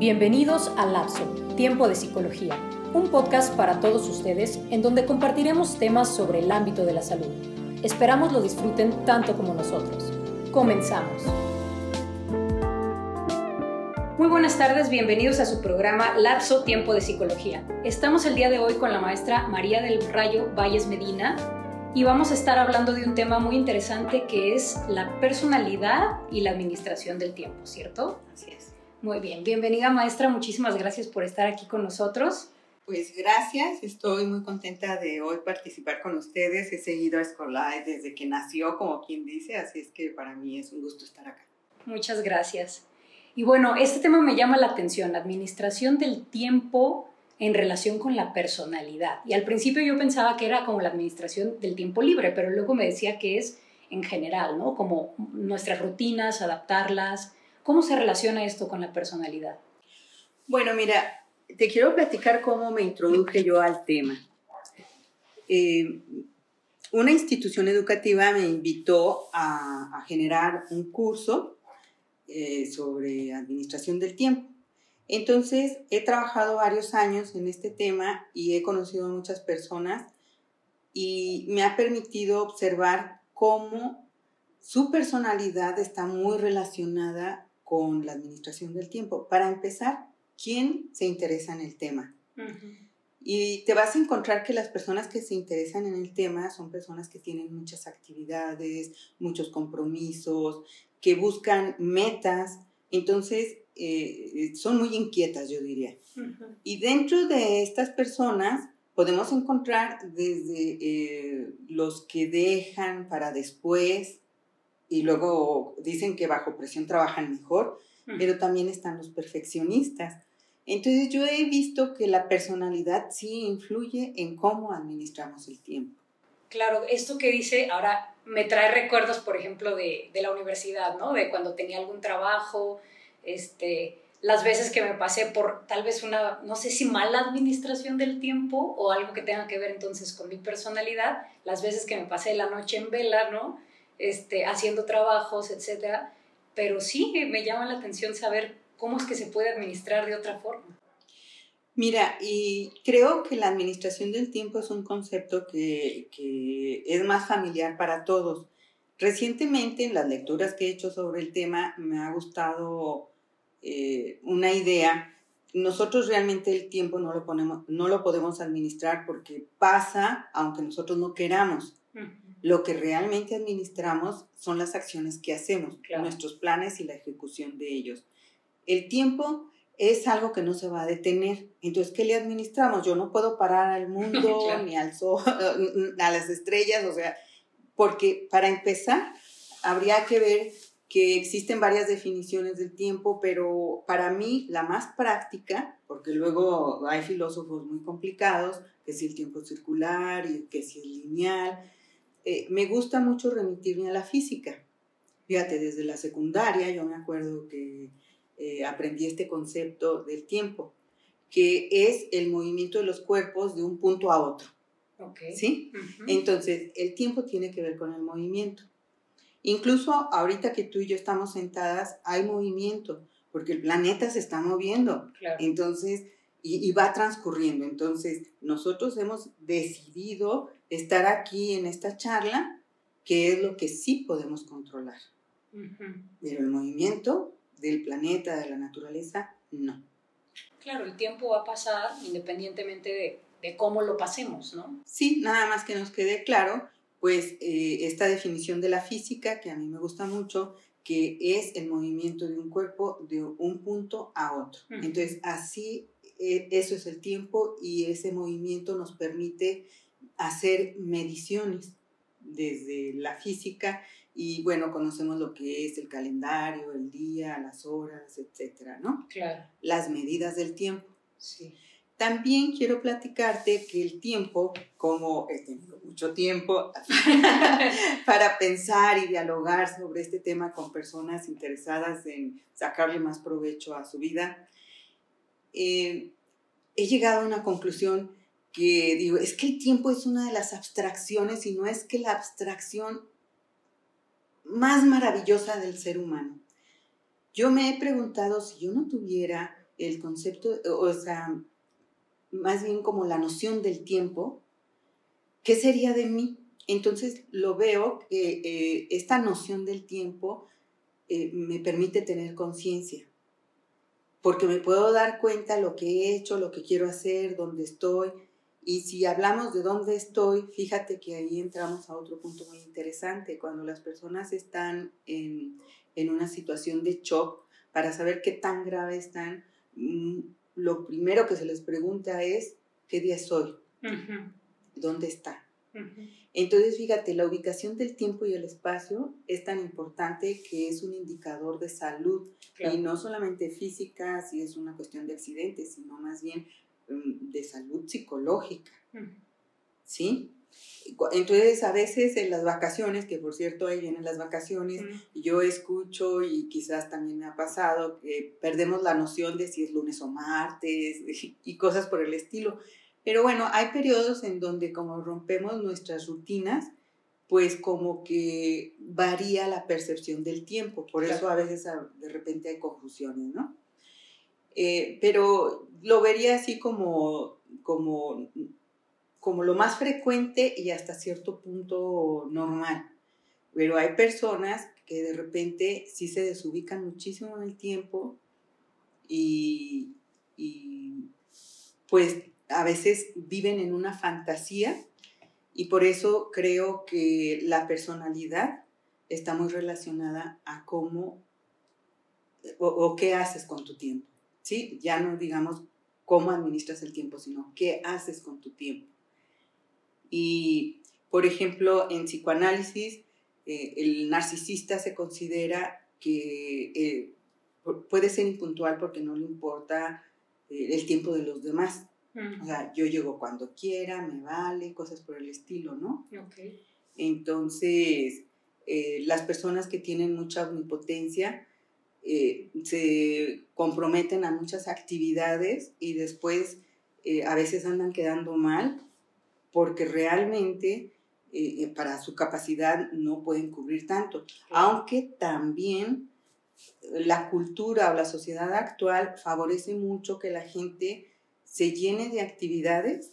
Bienvenidos a Lapso, Tiempo de Psicología, un podcast para todos ustedes en donde compartiremos temas sobre el ámbito de la salud. Esperamos lo disfruten tanto como nosotros. Comenzamos. Muy buenas tardes, bienvenidos a su programa Lapso Tiempo de Psicología. Estamos el día de hoy con la maestra María del Rayo Valles Medina y vamos a estar hablando de un tema muy interesante que es la personalidad y la administración del tiempo, ¿cierto? Así es. Muy bien, bienvenida maestra, muchísimas gracias por estar aquí con nosotros. Pues gracias, estoy muy contenta de hoy participar con ustedes. He seguido a Escolai desde que nació, como quien dice, así es que para mí es un gusto estar acá. Muchas gracias. Y bueno, este tema me llama la atención, administración del tiempo en relación con la personalidad. Y al principio yo pensaba que era como la administración del tiempo libre, pero luego me decía que es en general, ¿no? Como nuestras rutinas, adaptarlas, ¿Cómo se relaciona esto con la personalidad? Bueno, mira, te quiero platicar cómo me introduje yo al tema. Eh, una institución educativa me invitó a, generar un curso eh, sobre administración del tiempo. Entonces, he trabajado varios años en este tema y he conocido a muchas personas y me ha permitido observar cómo su personalidad está muy relacionada con la administración del tiempo. Para empezar, ¿quién se interesa en el tema? Y te vas a encontrar que las personas que se interesan en el tema son personas que tienen muchas actividades, muchos compromisos, que buscan metas, entonces eh, son muy inquietas, yo diría. Y dentro de estas personas podemos encontrar desde eh, los que dejan para después, y luego dicen que bajo presión trabajan mejor, pero también están los perfeccionistas. Entonces yo he visto que la personalidad sí influye en cómo administramos el tiempo. Claro, esto que dice ahora me trae recuerdos, por ejemplo, de, de la universidad, ¿no? De cuando tenía algún trabajo, este, las veces que me pasé por tal vez una, no sé si mala administración del tiempo o algo que tenga que ver entonces con mi personalidad, las veces que me pasé la noche en vela, ¿no? Este, haciendo trabajos, etcétera. Pero sí me llama la atención saber cómo es que se puede administrar de otra forma. Mira, y creo que la administración del tiempo es un concepto que, es más familiar para todos. Recientemente, en las lecturas que he hecho sobre el tema, me ha gustado eh, una idea. Nosotros realmente el tiempo no lo, ponemos, no lo podemos administrar porque pasa aunque nosotros no queramos. Lo que realmente administramos son las acciones que hacemos, nuestros planes y la ejecución de ellos. El tiempo es algo que no se va a detener. Entonces, ¿qué le administramos? Yo no puedo parar al mundo, ni al sol, a las estrellas, o sea, porque para empezar, habría que ver que existen varias definiciones del tiempo, pero para mí la más práctica, porque luego hay filósofos muy complicados, que si el tiempo es circular y que si es lineal, eh, me gusta mucho remitirme a la física. Fíjate, desde la secundaria yo me acuerdo que eh, aprendí este concepto del tiempo, que es el movimiento de los cuerpos de un punto a otro. ¿Sí? Entonces, el tiempo tiene que ver con el movimiento. Incluso ahorita que tú y yo estamos sentadas, hay movimiento, porque el planeta se está moviendo. Entonces, y, va transcurriendo. Entonces, nosotros hemos decidido estar aquí en esta charla, que es lo que sí podemos controlar. Pero el movimiento del planeta, de la naturaleza, no. Claro, el tiempo va a pasar independientemente de, cómo lo pasemos, ¿no? Sí, nada más que nos quede claro, pues eh, esta definición de la física, que a mí me gusta mucho, que es el movimiento de un cuerpo de un punto a otro. Entonces, así eso es el tiempo y ese movimiento nos permite hacer mediciones desde la física y bueno, conocemos lo que es el calendario, el día, las horas, etcétera, ¿no? Claro. Las medidas del tiempo. Sí. También quiero platicarte que el tiempo, como he tenido mucho tiempo para pensar y dialogar sobre este tema con personas interesadas en sacarle más provecho a su vida, eh, he llegado a una conclusión que digo, es que el tiempo es una de las abstracciones y no es que la abstracción más maravillosa del ser humano. Yo me he preguntado si yo no tuviera el concepto, o sea, más bien como la noción del tiempo, ¿qué sería de mí? Entonces lo veo que eh, esta noción del tiempo eh, me permite tener conciencia, porque me puedo dar cuenta lo que he hecho, lo que quiero hacer, dónde estoy. Y si hablamos de dónde estoy, fíjate que ahí entramos a otro punto muy interesante. Cuando las personas están en, en una situación de shock, para saber qué tan grave están, mm, lo primero que se les pregunta es, ¿qué día soy? ¿Dónde está? Entonces, fíjate, la ubicación del tiempo y el espacio es tan importante que es un indicador de salud y no solamente física, si es una cuestión de accidentes, sino más bien mm, de salud psicológica. ¿Sí? Entonces, a veces en las vacaciones, que por cierto ahí vienen las vacaciones, yo escucho y quizás también me ha pasado que perdemos la noción de si es lunes o martes y cosas por el estilo. Pero bueno, hay periodos en donde como rompemos nuestras rutinas, pues como que varía la percepción del tiempo. Por eso a veces de repente hay confusiones, ¿no? Eh, pero lo vería así como, como como lo más frecuente y hasta cierto punto normal. Pero hay personas que de repente sí se desubican muchísimo en el tiempo y, pues a veces viven en una fantasía y por eso creo que la personalidad está muy relacionada a cómo o, o, qué haces con tu tiempo. ¿sí? Ya no digamos cómo administras el tiempo, sino qué haces con tu tiempo. Y, por ejemplo, en psicoanálisis, eh, el narcisista se considera que eh, puede ser impuntual porque no le importa eh, el tiempo de los demás. O sea, yo llego cuando quiera, me vale, cosas por el estilo, ¿no? Entonces, las personas que tienen mucha omnipotencia se comprometen a muchas actividades y después a veces andan quedando mal porque realmente eh, eh, para su capacidad no pueden cubrir tanto. Aunque también la cultura o la sociedad actual favorece mucho que la gente se llene de actividades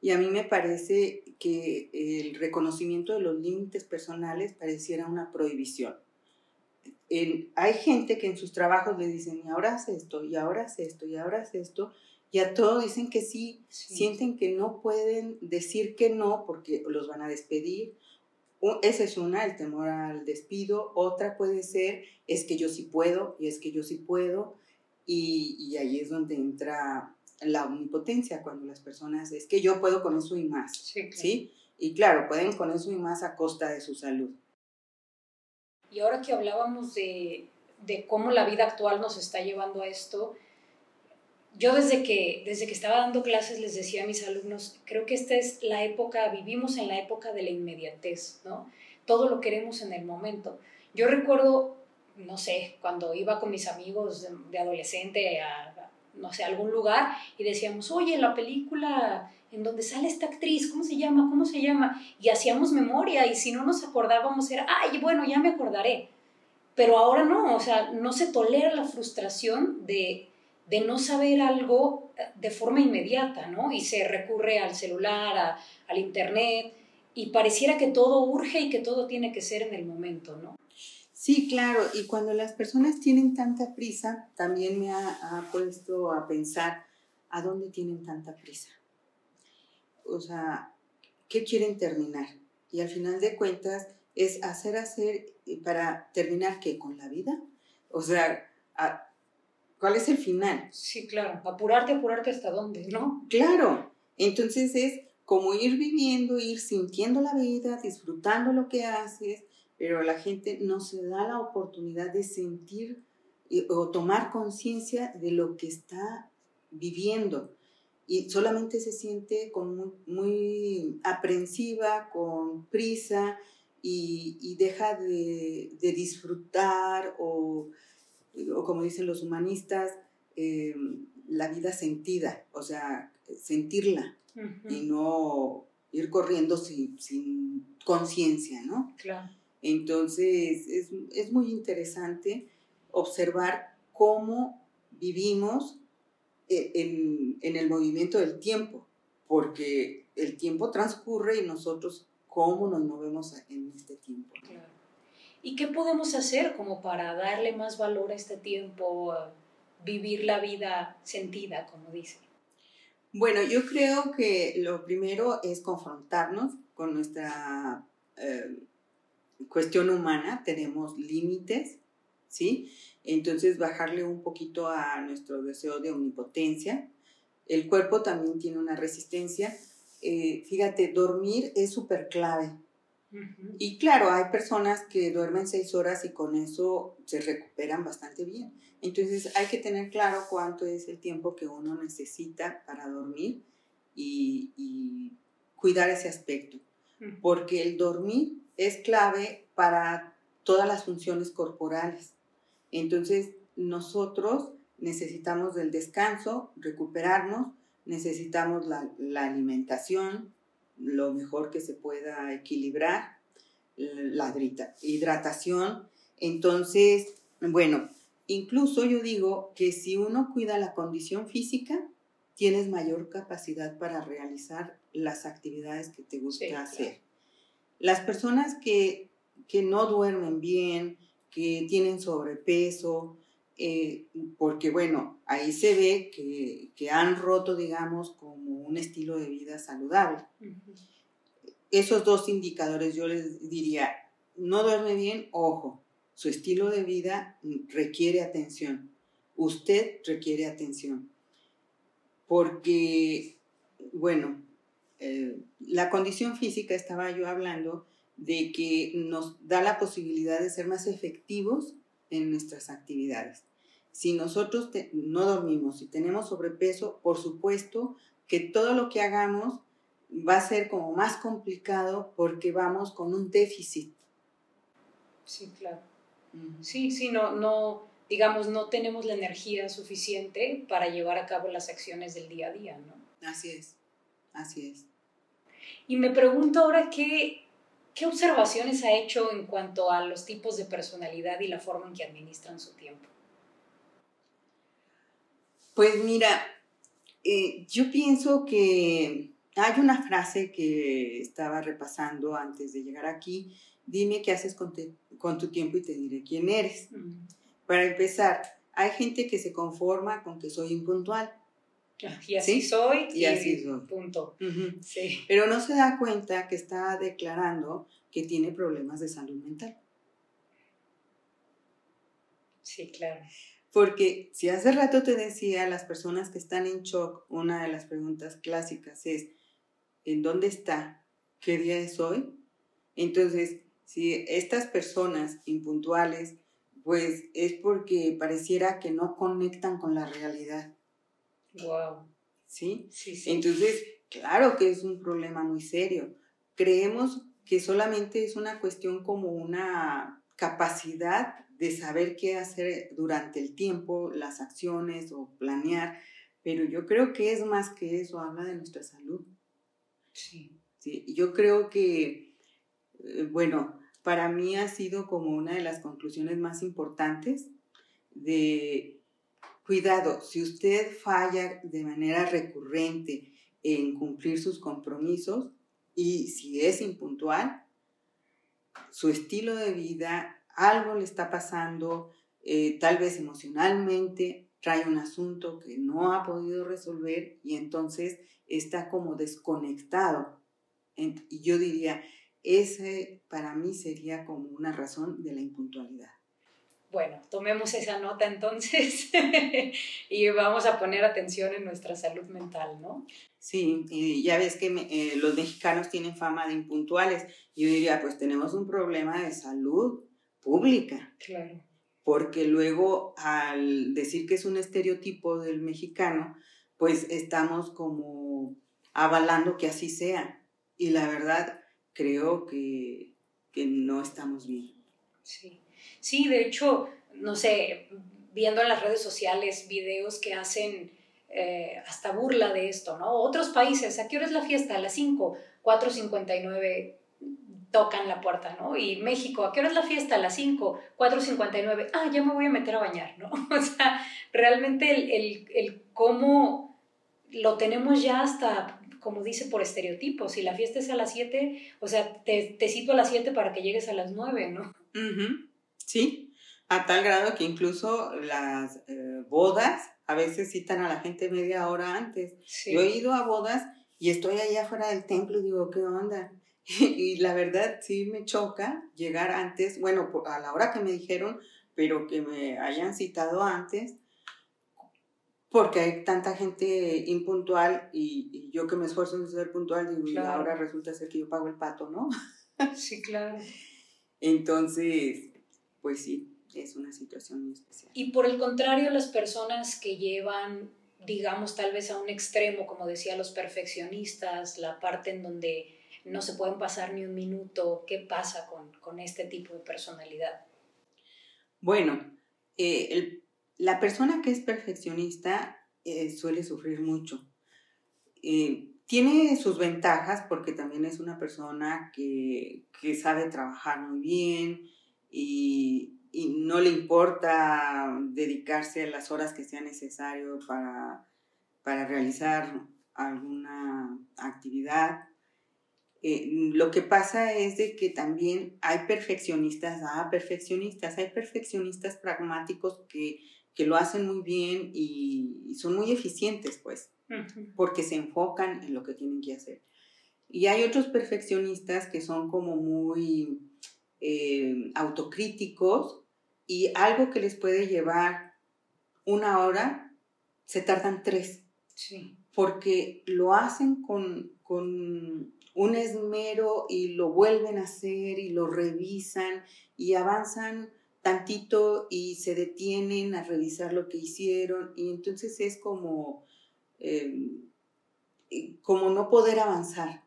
y a mí me parece que el reconocimiento de los límites personales pareciera una prohibición. hay gente que en sus trabajos le dicen, y ahora haz esto, y ahora haz esto, y ahora haz esto, y a todos dicen que sí, sienten que no pueden decir que no porque los van a despedir. Esa es una, el temor al despido. Otra puede ser, es que yo sí puedo y es que yo sí puedo. Y, y ahí es donde entra la omnipotencia, cuando las personas, es que yo puedo con eso y más. Sí, ¿sí? Y claro, pueden con eso y más a costa de su salud. Y ahora que hablábamos de, de cómo la vida actual nos está llevando a esto, yo desde que, desde que estaba dando clases les decía a mis alumnos, creo que esta es la época, vivimos en la época de la inmediatez, ¿no? Todo lo queremos en el momento. Yo recuerdo, no sé, cuando iba con mis amigos de, adolescente a, no sé, algún lugar y decíamos, oye, la película en donde sale esta actriz, ¿cómo se llama? ¿Cómo se llama? Y hacíamos memoria y si no nos acordábamos era, ay, bueno, ya me acordaré. Pero ahora no, o sea, no se tolera la frustración de de no saber algo eh, de forma inmediata, ¿no? Y se recurre al celular, al internet, y pareciera que todo urge y que todo tiene que ser en el momento, ¿no? Sí, claro, y cuando las personas tienen tanta prisa, también me ha, puesto a pensar a dónde tienen tanta prisa. O sea, ¿qué quieren terminar? Y al final de cuentas es hacer, hacer para terminar qué, con la vida. O sea, ¿Cuál es el final? Sí, claro. Apurarte, apurarte hasta dónde, ¿no? Claro. Entonces es como ir viviendo, ir sintiendo la vida, disfrutando lo que haces, pero la gente no se da la oportunidad de sentir o tomar conciencia de lo que está viviendo. Y solamente se siente con muy, aprensiva, con prisa y, deja de, de disfrutar o o como dicen los humanistas, eh, la vida sentida, o sea, sentirla y no ir corriendo sin, conciencia, ¿no? Claro. Entonces, es, es, muy interesante observar cómo vivimos e, en, el movimiento del tiempo, porque el tiempo transcurre y nosotros cómo nos movemos en este tiempo. ¿Y qué podemos hacer como para darle más valor a este tiempo, vivir la vida sentida, como dice? Bueno, yo creo que lo primero es confrontarnos con nuestra eh, cuestión humana, tenemos límites, ¿sí? Entonces bajarle un poquito a nuestro deseo de omnipotencia. El cuerpo también tiene una resistencia. Eh, fíjate, dormir es súper clave. Y claro, hay personas que duermen seis horas y con eso se recuperan bastante bien. Entonces hay que tener claro cuánto es el tiempo que uno necesita para dormir y, cuidar ese aspecto. Porque el dormir es clave para todas las funciones corporales. Entonces nosotros necesitamos del descanso, recuperarnos, necesitamos la, la alimentación, lo mejor que se pueda equilibrar, la hidratación. Entonces, bueno, Incluso yo digo que si uno cuida la condición física, tienes mayor capacidad para realizar las actividades que te gusta hacer. Las personas que, no duermen bien, que tienen sobrepeso, eh, porque bueno, ahí se ve que, han roto, digamos, como un estilo de vida saludable. Esos dos indicadores yo les diría, no duerme bien, ojo, su estilo de vida requiere atención. Usted requiere atención. Porque, bueno, eh, la condición física, estaba yo hablando, de que nos da la posibilidad de ser más efectivos en nuestras actividades. Si nosotros no dormimos y tenemos sobrepeso, por supuesto que todo lo que hagamos va a ser como más complicado porque vamos con un déficit. Sí, claro. Sí, sí, no, no, digamos, no tenemos la energía suficiente para llevar a cabo las acciones del día a día, ¿no? Así es, así es. Y me pregunto ahora qué, qué observaciones ha hecho en cuanto a los tipos de personalidad y la forma en que administran su tiempo. Pues mira, eh, yo pienso que hay una frase que estaba repasando antes de llegar aquí dime qué haces con, tu tiempo y te diré quién eres. Para empezar, hay gente que se conforma con que soy impuntual. Ah, y así soy. Y, así soy. Punto. sí. Pero no se da cuenta que está declarando que tiene problemas de salud mental. Sí, claro. Porque si hace rato te decía, las personas que están en shock, una de las preguntas clásicas es, ¿en dónde está? ¿Qué día es hoy? Entonces, si estas personas impuntuales, pues es porque pareciera que no conectan con la realidad. Wow. ¿Sí? Sí, sí. Entonces, claro que es un problema muy serio. Creemos que solamente es una cuestión como una capacidad de saber qué hacer durante el tiempo, las acciones o planear, pero yo creo que es más que eso, habla de nuestra salud. Sí. sí yo creo que, eh, bueno, para mí ha sido como una de las conclusiones más importantes de cuidado, si usted falla de manera recurrente en cumplir sus compromisos y si es impuntual, su estilo de vida, algo le está pasando, eh, tal vez emocionalmente, trae un asunto que no ha podido resolver y entonces está como desconectado. Y yo diría, ese para mí sería como una razón de la impuntualidad. Bueno, tomemos esa nota entonces y vamos a poner atención en nuestra salud mental, ¿no? Sí, y ya ves que eh, los mexicanos tienen fama de impuntuales. Yo diría, pues tenemos un problema de salud pública. Claro. Porque luego al decir que es un estereotipo del mexicano, pues estamos como avalando que así sea. Y la verdad, creo que, no estamos bien. Sí. sí, de hecho, no sé, viendo en las redes sociales videos que hacen eh, hasta burla de esto, ¿no? Otros países, ¿a qué hora es la fiesta? A las 5, 4.59 tocan la puerta, ¿no? Y México, ¿a qué hora es la fiesta? A las 5, 4.59, ah, ya me voy a meter a bañar, ¿no? O sea, realmente el, el cómo lo tenemos ya hasta, como dice, por estereotipos. Si la fiesta es a las 7, o sea, te, te cito a las 7 para que llegues a las 9, ¿no? Sí, a tal grado que incluso las eh, bodas a veces citan a la gente media hora antes. Yo he ido a bodas y estoy allá afuera del templo y digo, ¿qué onda? y la verdad sí me choca llegar antes, bueno, a la hora que me dijeron, pero que me hayan citado antes, porque hay tanta gente impuntual y, yo que me esfuerzo en ser puntual, digo, y ahora resulta ser que yo pago el pato, ¿no? Sí, claro. Entonces, pues sí, es una situación muy especial. Y por el contrario, las personas que llevan, digamos, tal vez a un extremo, como decía los perfeccionistas, la parte en donde no se pueden pasar ni un minuto, ¿qué pasa con, este tipo de personalidad? Bueno, eh, la persona que es perfeccionista eh, suele sufrir mucho. Eh, tiene sus ventajas porque también es una persona que, que sabe trabajar muy bien y, no le importa dedicarse las horas que sea necesario para, para realizar alguna actividad. Eh, lo que pasa es de que también hay perfeccionistas, ah, perfeccionistas, hay perfeccionistas pragmáticos que, que lo hacen muy bien y, son muy eficientes, pues, porque se enfocan en lo que tienen que hacer. Y hay otros perfeccionistas que son como muy eh, autocríticos y algo que les puede llevar una hora, se tardan tres. Sí. Porque lo hacen con, con un esmero y lo vuelven a hacer y lo revisan y avanzan tantito y se detienen a revisar lo que hicieron y entonces es como, em, como no poder avanzar.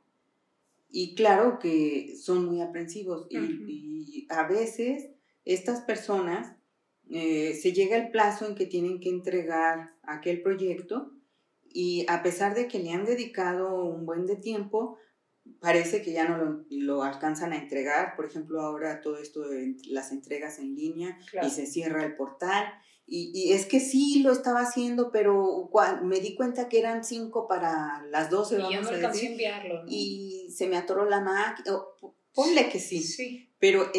Y claro que son muy aprensivos y, a veces estas personas eh, se llega el plazo en que tienen que entregar aquel proyecto y a pesar de que le han dedicado un buen de tiempo, parece que ya no lo, alcanzan a entregar. Por ejemplo, ahora todo esto de las entregas en línea y se cierra el portal. Y, es que sí lo estaba haciendo, pero me di cuenta que eran cinco para las 12. Y ya no alcancé a enviarlo. Y se me atoró la máquina. Ponle que sí. sí. Pero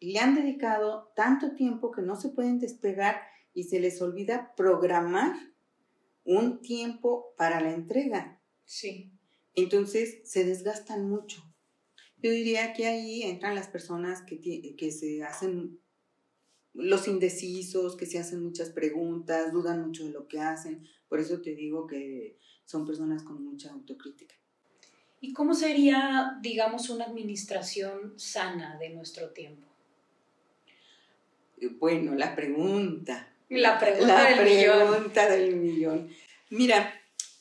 le han dedicado tanto tiempo que no se pueden despegar y se les olvida programar un tiempo para la entrega. Sí. Entonces se desgastan mucho. Yo diría que ahí entran las personas que, que se hacen los indecisos, que se hacen muchas preguntas, dudan mucho de lo que hacen. Por eso te digo que son personas con mucha autocrítica. ¿Y cómo sería, digamos, una administración sana de nuestro tiempo? Bueno, la pregunta. La pregunta, la pregunta del millón. Mira,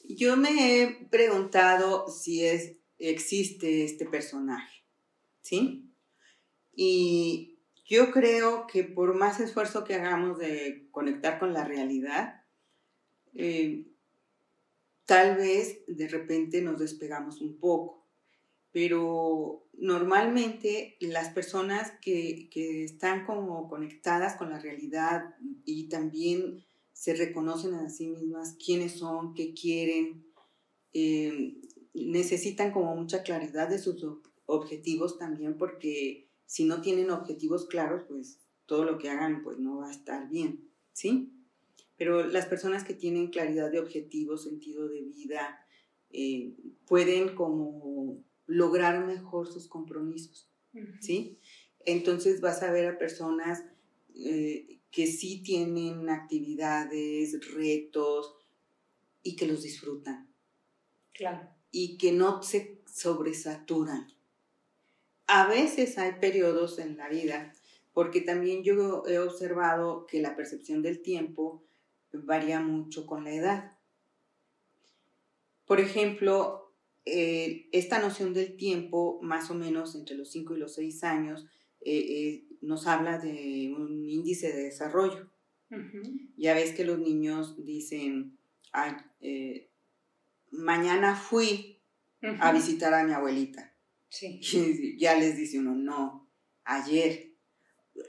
yo me he preguntado si es, existe este personaje, ¿sí? Y yo creo que por más esfuerzo que hagamos de conectar con la realidad, eh, tal vez de repente nos despegamos un poco, pero normalmente las personas que, que están como conectadas con la realidad y también se reconocen a sí mismas quiénes son, qué quieren, eh, necesitan como mucha claridad de sus objetivos también porque si no tienen objetivos claros, pues todo lo que hagan pues no va a estar bien, ¿sí? Pero las personas que tienen claridad de objetivos, sentido de vida, eh, pueden como lograr mejor sus compromisos, ¿sí? Entonces vas a ver a personas eh, que sí tienen actividades, retos y que los disfrutan. Claro. Y que no se sobresaturan. A veces hay periodos en la vida, porque también yo he observado que la percepción del tiempo varía mucho con la edad. Por ejemplo, eh, esta noción del tiempo, más o menos entre los 5 y los 6 años, eh, eh, nos habla de un índice de desarrollo. Ya ves que los niños dicen, eh, mañana fui a visitar a mi abuelita. Sí. ya les dice uno, no, ayer.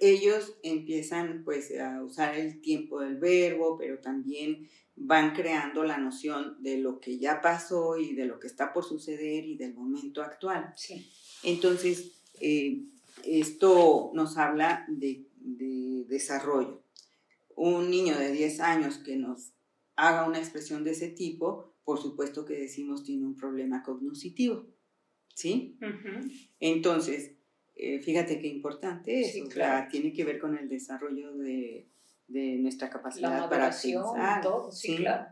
ellos empiezan pues a usar el tiempo del verbo, pero también van creando la noción de lo que ya pasó y de lo que está por suceder y del momento actual. Sí. Entonces, eh, esto nos habla de, de, desarrollo. Un niño de 10 años que nos haga una expresión de ese tipo, por supuesto que decimos tiene un problema cognitivo. ¿Sí? Entonces, eh, fíjate qué importante es. tiene que ver con el desarrollo de, nuestra capacidad para pensar. Todo, sí, claro.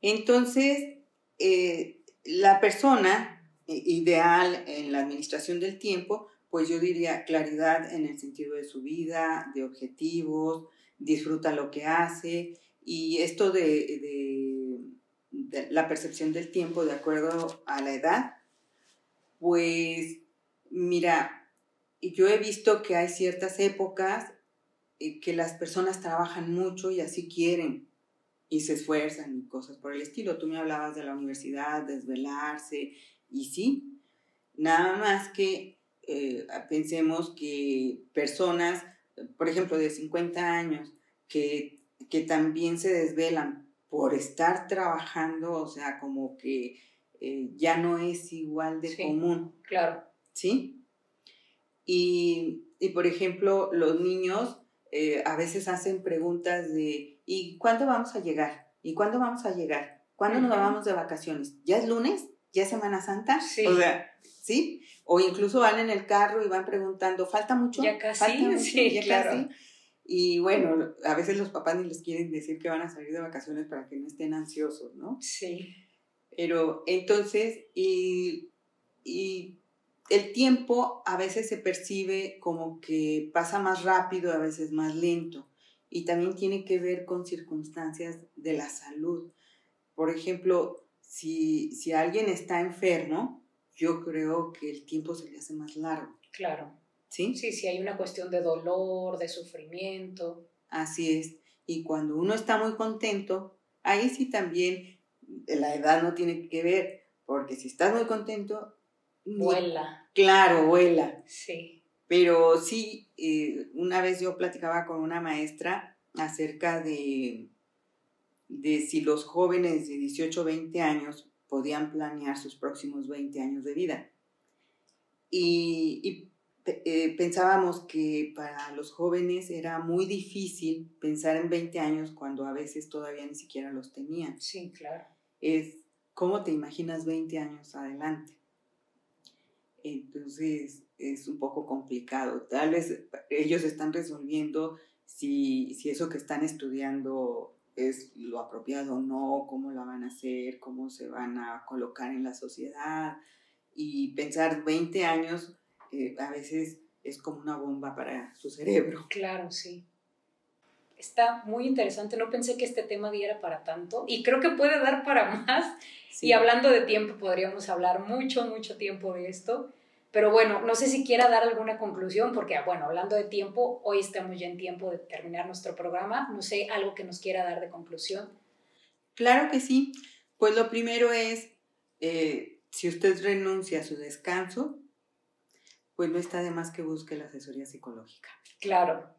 Entonces, eh, la persona ideal en la administración del tiempo, pues yo diría claridad en el sentido de su vida, de objetivos, disfruta lo que hace y esto de la percepción del tiempo de acuerdo a la edad, pues Mira, yo he visto que hay ciertas épocas eh, que las personas trabajan mucho y así quieren y se esfuerzan y cosas por el estilo. Tú me hablabas de la universidad, desvelarse y sí, nada más que eh, pensemos que personas, por ejemplo, de 50 años, que, que también se desvelan por estar trabajando, o sea, como que eh, ya no es igual de común. Claro. ¿sí? Y, por ejemplo, los niños eh, a veces hacen preguntas de, ¿y cuándo vamos a llegar? ¿Y cuándo vamos a llegar? ¿Cuándo nos vamos de vacaciones? ¿Ya es lunes? ¿Ya es Semana Santa? Sí. O sea, ¿sí? O incluso van en el carro y van preguntando, ¿falta mucho? Ya casi, ¿Falta sí, ¿Ya claro. casi? Y bueno, a veces los papás ni les quieren decir que van a salir de vacaciones para que no estén ansiosos, ¿no? Sí. Pero entonces, y, y el tiempo a veces se percibe como que pasa más rápido, a veces más lento, y también tiene que ver con circunstancias de la salud. Por ejemplo, si, si alguien está enfermo, yo creo que el tiempo se le hace más largo. Claro. ¿Sí? Sí, sí, hay una cuestión de dolor, de sufrimiento. Así es. Y cuando uno está muy contento, ahí sí también la edad no tiene que ver, porque si estás muy contento, Vuela. Claro, vuela. Sí. Pero sí, eh, una vez yo platicaba con una maestra acerca de, de si los jóvenes de 18 o 20 años podían planear sus próximos 20 años de vida. Y, eh, pensábamos que para los jóvenes era muy difícil pensar en 20 años cuando a veces todavía ni siquiera los tenían. Sí, claro. Es, ¿cómo te imaginas 20 años adelante? Entonces es un poco complicado. Tal vez ellos están resolviendo si, si eso que están estudiando es lo apropiado o no, cómo lo van a hacer, cómo se van a colocar en la sociedad. Y pensar 20 años eh, a veces es como una bomba para su cerebro. Claro, sí. Está muy interesante, no pensé que este tema diera para tanto y creo que puede dar para más. Y hablando de tiempo, podríamos hablar mucho, mucho tiempo de esto. Pero bueno, no sé si quiera dar alguna conclusión, porque bueno, hablando de tiempo, hoy estamos ya en tiempo de terminar nuestro programa. No sé, algo que nos quiera dar de conclusión. Claro que sí. Pues lo primero es, eh, si usted renuncia a su descanso, pues no está de más que busque la asesoría psicológica. Claro.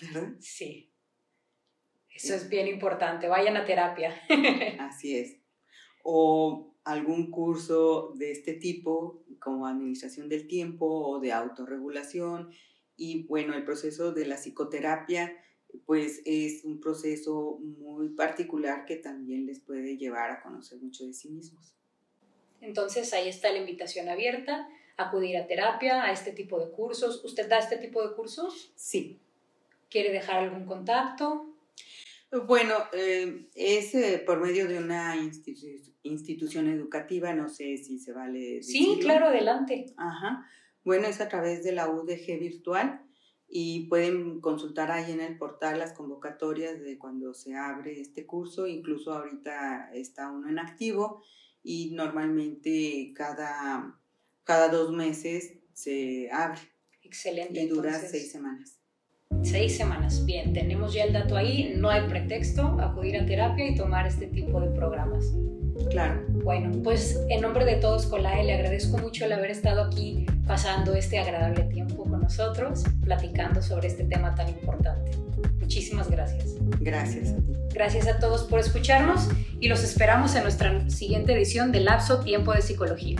¿Verdad? Sí. Eso es bien importante. Vayan a terapia. Así es. O algún curso de este tipo, como administración del tiempo o de autorregulación. Y bueno, el proceso de la psicoterapia, pues es un proceso muy particular que también les puede llevar a conocer mucho de sí mismos. Entonces ahí está la invitación abierta, acudir a terapia, a este tipo de cursos. ¿Usted da este tipo de cursos? Sí. ¿Quiere dejar algún contacto? Bueno, eh, es eh, por medio de una institución educativa, no sé si se vale. Sí, claro, adelante. Ajá. Bueno, es a través de la UDG virtual y pueden consultar ahí en el portal las convocatorias de cuando se abre este curso, incluso ahorita está uno en activo y normalmente cada, cada dos meses se abre. Excelente. Y dura seis semanas. Seis semanas. Bien, tenemos ya el dato ahí, no hay pretexto, acudir a terapia y tomar este tipo de programas. Claro. Bueno, pues en nombre de todos, Colae, le agradezco mucho el haber estado aquí pasando este agradable tiempo con nosotros, platicando sobre este tema tan importante. Muchísimas gracias. Gracias a ti. Gracias a todos por escucharnos y los esperamos en nuestra siguiente edición de Lapso Tiempo de Psicología.